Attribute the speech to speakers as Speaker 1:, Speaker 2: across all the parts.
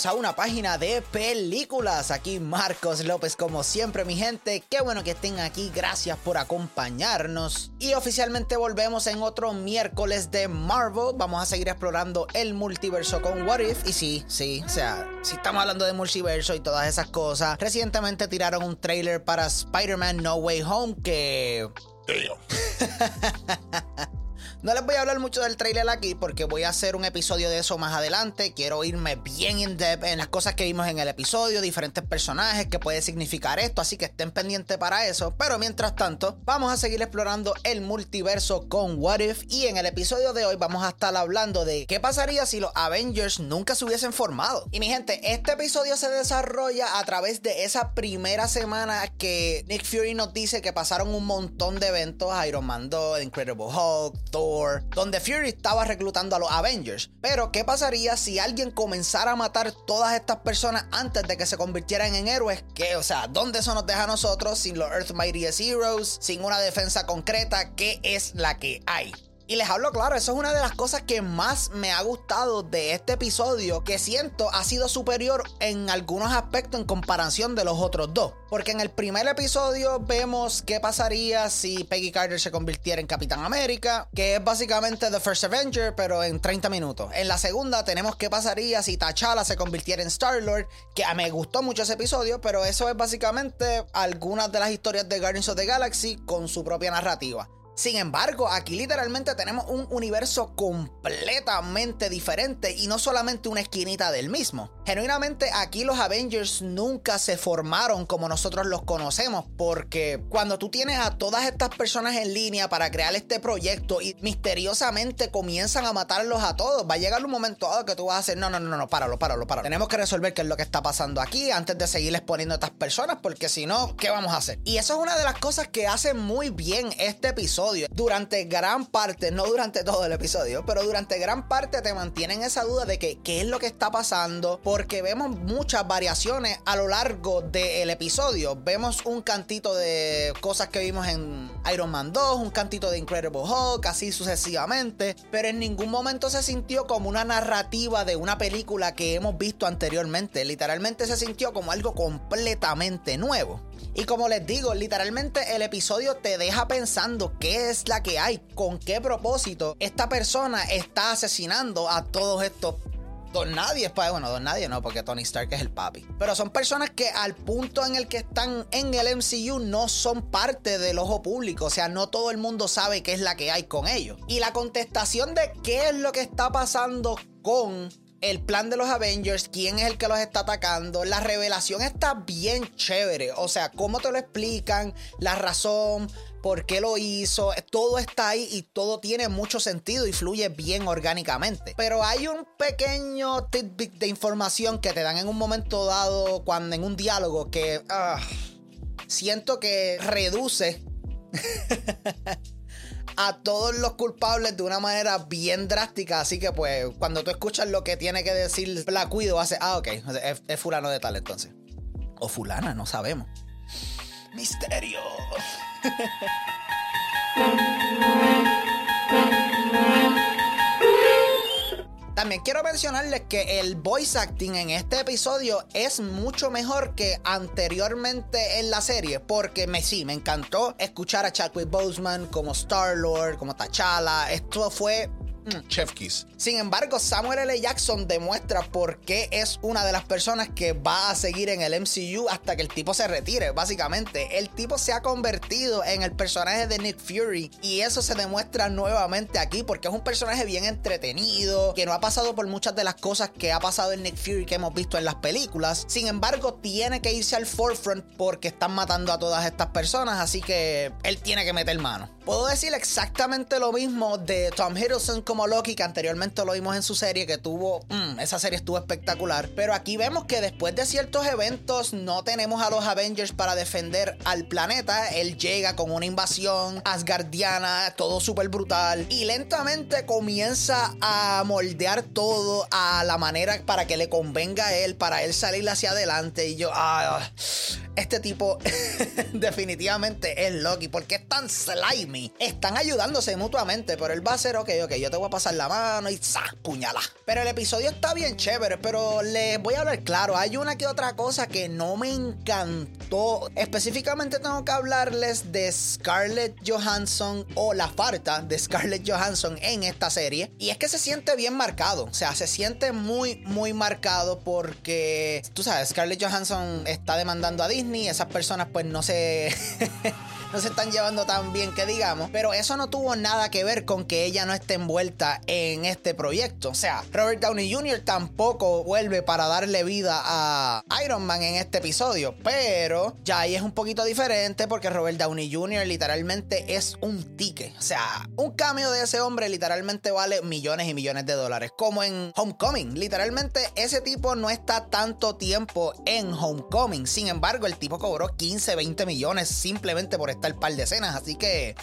Speaker 1: bienvenidos a una página de películas. Aquí Marcos López, como siempre, mi gente. Qué bueno que estén aquí, gracias por acompañarnos. Y oficialmente volvemos en otro miércoles de Marvel. Vamos a seguir explorando el multiverso con What If. Y sí, sí, o sea, si estamos hablando de multiverso y todas esas cosas, recientemente tiraron un trailer para Spider-Man No Way Home que. No les voy a hablar mucho del trailer aquí porque voy a hacer un episodio de eso más adelante. Quiero irme bien in depth en las cosas que vimos en el episodio, diferentes personajes, qué puede significar esto, así que estén pendientes para eso. Pero mientras tanto, vamos a seguir explorando el multiverso con What If y en el episodio de hoy vamos a estar hablando de qué pasaría si los Avengers nunca se hubiesen formado. Y mi gente, este episodio se desarrolla a través de esa primera semana que Nick Fury nos dice que pasaron un montón de eventos, Iron Man 2, Incredible Hulk, Donde Fury estaba reclutando a los Avengers. Pero, ¿qué pasaría si alguien comenzara a matar todas estas personas antes de que se convirtieran en héroes? ¿Qué? O sea, ¿dónde eso nos deja a nosotros sin los Earth Mightiest Heroes? Sin una defensa concreta, ¿qué es la que hay? Y les hablo claro, eso es una de las cosas que más me ha gustado de este episodio, que siento ha sido superior en algunos aspectos en comparación de los otros dos. Porque en el primer episodio vemos qué pasaría si Peggy Carter se convirtiera en Capitán América, que es básicamente The First Avenger, pero en 30 minutos. En la segunda tenemos qué pasaría si T'Challa se convirtiera en Star-Lord, que me gustó mucho ese episodio, pero eso es básicamente algunas de las historias de Guardians of the Galaxy con su propia narrativa. Sin embargo, aquí literalmente tenemos un universo completamente diferente y no solamente una esquinita del mismo. Genuinamente aquí los Avengers nunca se formaron como nosotros los conocemos porque cuando tú tienes a todas estas personas en línea para crear este proyecto y misteriosamente comienzan a matarlos a todos, va a llegar un momento dado que tú vas a decir, no, no, no, no, páralo, páralo, páralo. Tenemos que resolver qué es lo que está pasando aquí antes de seguir exponiendo a estas personas porque si no, ¿qué vamos a hacer? Y eso es una de las cosas que hace muy bien este episodio durante gran parte, no durante todo el episodio, pero durante gran parte te mantienen esa duda de que qué es lo que está pasando, porque vemos muchas variaciones a lo largo del episodio. Vemos un cantito de cosas que vimos en Iron Man 2, un cantito de Incredible Hulk, así sucesivamente, pero en ningún momento se sintió como una narrativa de una película que hemos visto anteriormente. Literalmente se sintió como algo completamente nuevo. Y como les digo, literalmente el episodio te deja pensando qué es la que hay, con qué propósito esta persona está asesinando a todos estos Don Nadie es para. Bueno, Don Nadie no, porque Tony Stark es el papi. Pero son personas que al punto en el que están en el MCU no son parte del ojo público. O sea, no todo el mundo sabe qué es la que hay con ellos. Y la contestación de qué es lo que está pasando con el plan de los Avengers, quién es el que los está atacando. La revelación está bien chévere. O sea, cómo te lo explican, la razón, por qué lo hizo. Todo está ahí y todo tiene mucho sentido y fluye bien orgánicamente. Pero hay un pequeño tidbit de información que te dan en un momento dado, cuando en un diálogo, que ah, siento que reduce. a todos los culpables de una manera bien drástica. Así que, pues, cuando tú escuchas lo que tiene que decir Black Widow, hace, ah, ok, es, es fulano de tal entonces. O fulana, no sabemos. Misterio. También quiero mencionarles que el voice acting en este episodio es mucho mejor que anteriormente en la serie, porque me sí, me encantó escuchar a Chadwick Boseman como Star Lord, como T'Challa. Esto fue.
Speaker 2: Chef Kiss.
Speaker 1: Sin embargo, Samuel L. Jackson demuestra por qué es una de las personas que va a seguir en el MCU hasta que el tipo se retire. Básicamente, el tipo se ha convertido en el personaje de Nick Fury y eso se demuestra nuevamente aquí porque es un personaje bien entretenido, que no ha pasado por muchas de las cosas que ha pasado en Nick Fury que hemos visto en las películas. Sin embargo, tiene que irse al forefront porque están matando a todas estas personas, así que él tiene que meter mano. Puedo decir exactamente lo mismo de Tom Hiddleston como Loki, que anteriormente lo vimos en su serie, que tuvo. Mm, esa serie estuvo espectacular. Pero aquí vemos que después de ciertos eventos, no tenemos a los Avengers para defender al planeta. Él llega con una invasión asgardiana, todo súper brutal. Y lentamente comienza a moldear todo a la manera para que le convenga a él, para él salir hacia adelante. Y yo, ah, este tipo definitivamente es Loki, porque es tan slimy. Están ayudándose mutuamente, pero él va a ser, ok, ok, yo te voy a pasar la mano y ¡za! puñala. Pero el episodio está bien chévere, pero les voy a hablar claro, hay una que otra cosa que no me encantó. Específicamente tengo que hablarles de Scarlett Johansson o la falta de Scarlett Johansson en esta serie. Y es que se siente bien marcado, o sea, se siente muy, muy marcado porque, tú sabes, Scarlett Johansson está demandando a Disney, esas personas pues no se... no se están llevando tan bien que digamos, pero eso no tuvo nada que ver con que ella no esté envuelta en este proyecto. O sea, Robert Downey Jr. tampoco vuelve para darle vida a Iron Man en este episodio, pero ya ahí es un poquito diferente porque Robert Downey Jr. literalmente es un ticket. O sea, un cambio de ese hombre literalmente vale millones y millones de dólares, como en Homecoming. Literalmente ese tipo no está tanto tiempo en Homecoming. Sin embargo, el tipo cobró 15, 20 millones simplemente por estar el par de escenas, así que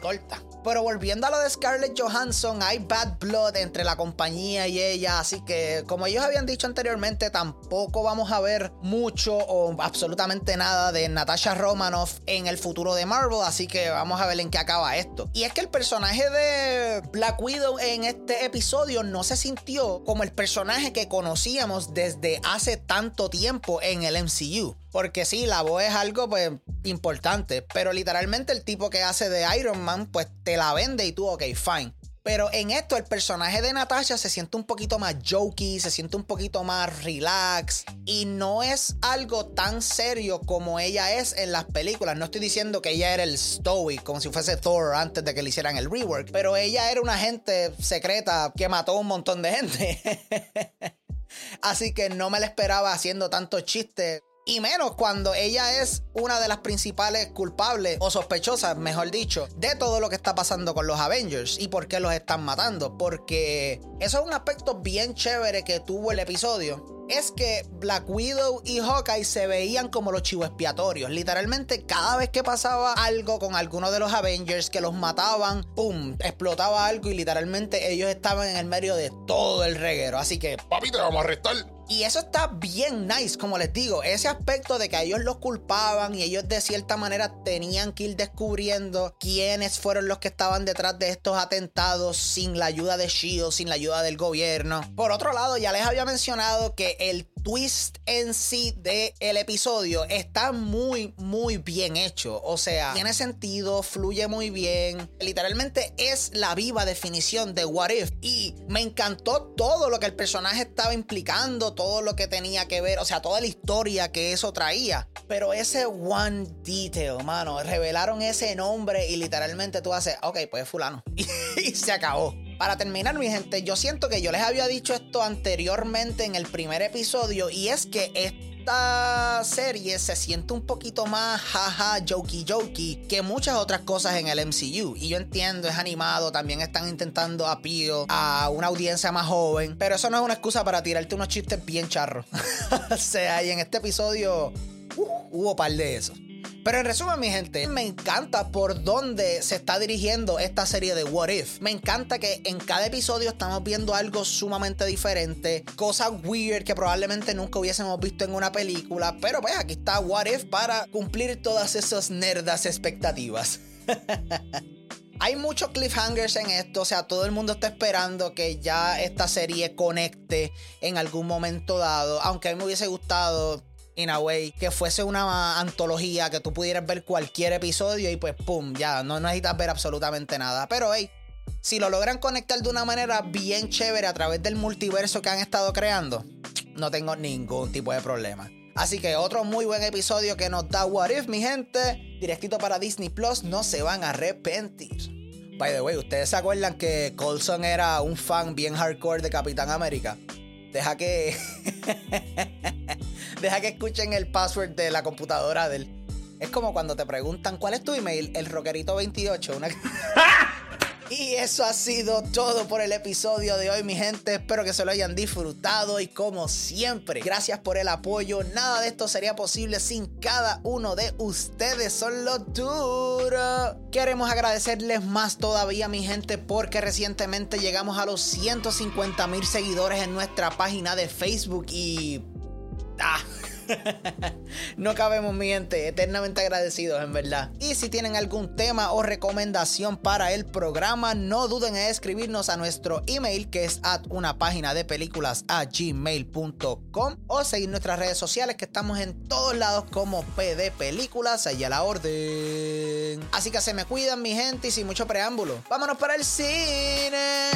Speaker 1: corta. Pero volviendo a lo de Scarlett Johansson, hay bad blood entre la compañía y ella, así que como ellos habían dicho anteriormente, tampoco vamos a ver mucho o absolutamente nada de Natasha Romanoff en el futuro de Marvel, así que vamos a ver en qué acaba esto. Y es que el personaje de Black Widow en este episodio no se sintió como el personaje que conocíamos desde hace tanto tiempo en el MCU. Porque sí, la voz es algo pues importante, pero literalmente el tipo que hace de Iron Man pues te la vende y tú, ok, fine. Pero en esto el personaje de Natasha se siente un poquito más jokey, se siente un poquito más relax y no es algo tan serio como ella es en las películas. No estoy diciendo que ella era el stoic como si fuese Thor antes de que le hicieran el rework, pero ella era una agente secreta que mató un montón de gente. Así que no me la esperaba haciendo tanto chiste y menos cuando ella es una de las principales culpables o sospechosas, mejor dicho, de todo lo que está pasando con los Avengers y por qué los están matando. Porque eso es un aspecto bien chévere que tuvo el episodio. Es que Black Widow y Hawkeye se veían como los chivos expiatorios. Literalmente, cada vez que pasaba algo con alguno de los Avengers que los mataban, ¡pum! explotaba algo y literalmente ellos estaban en el medio de todo el reguero. Así que,
Speaker 2: papi, te vamos a arrestar.
Speaker 1: Y eso está bien nice, como les digo, ese aspecto de que ellos los culpaban y ellos de cierta manera tenían que ir descubriendo quiénes fueron los que estaban detrás de estos atentados sin la ayuda de Shield, sin la ayuda del gobierno. Por otro lado, ya les había mencionado que el twist en sí del el episodio está muy, muy bien hecho. O sea, tiene sentido, fluye muy bien. Literalmente es la viva definición de What If. Y me encantó todo lo que el personaje estaba implicando, todo lo que tenía que ver, o sea, toda la historia que eso traía. Pero ese one detail, mano, revelaron ese nombre y literalmente tú haces, ok, pues fulano. y se acabó. Para terminar, mi gente, yo siento que yo les había dicho esto anteriormente en el primer episodio y es que esta serie se siente un poquito más jaja, jokey jokey que muchas otras cosas en el MCU. Y yo entiendo, es animado, también están intentando appeal a una audiencia más joven, pero eso no es una excusa para tirarte unos chistes bien charros. o sea, y en este episodio uh, hubo par de esos. Pero en resumen, mi gente, me encanta por dónde se está dirigiendo esta serie de What If. Me encanta que en cada episodio estamos viendo algo sumamente diferente, cosas weird que probablemente nunca hubiésemos visto en una película. Pero pues aquí está What If para cumplir todas esas nerdas expectativas. Hay muchos cliffhangers en esto, o sea, todo el mundo está esperando que ya esta serie conecte en algún momento dado, aunque a mí me hubiese gustado in a way, que fuese una antología, que tú pudieras ver cualquier episodio y pues pum, ya, no necesitas ver absolutamente nada. Pero hey, si lo logran conectar de una manera bien chévere a través del multiverso que han estado creando, no tengo ningún tipo de problema. Así que otro muy buen episodio que nos da What If, mi gente. Directito para Disney Plus, no se van a arrepentir. By the way, ¿ustedes se acuerdan que Colson era un fan bien hardcore de Capitán América? Deja que. Deja que escuchen el password de la computadora del. Es como cuando te preguntan cuál es tu email, el rockerito 28. Y eso ha sido todo por el episodio de hoy, mi gente. Espero que se lo hayan disfrutado y como siempre, gracias por el apoyo. Nada de esto sería posible sin cada uno de ustedes. Son los duros. Queremos agradecerles más todavía, mi gente, porque recientemente llegamos a los 150 mil seguidores en nuestra página de Facebook y... Ah, no cabemos, mi gente. Eternamente agradecidos, en verdad. Y si tienen algún tema o recomendación para el programa, no duden en escribirnos a nuestro email que es at una página de películas a gmail.com o seguir nuestras redes sociales que estamos en todos lados como PD Películas. Allá la orden. Así que se me cuidan, mi gente, y sin mucho preámbulo. Vámonos para el cine.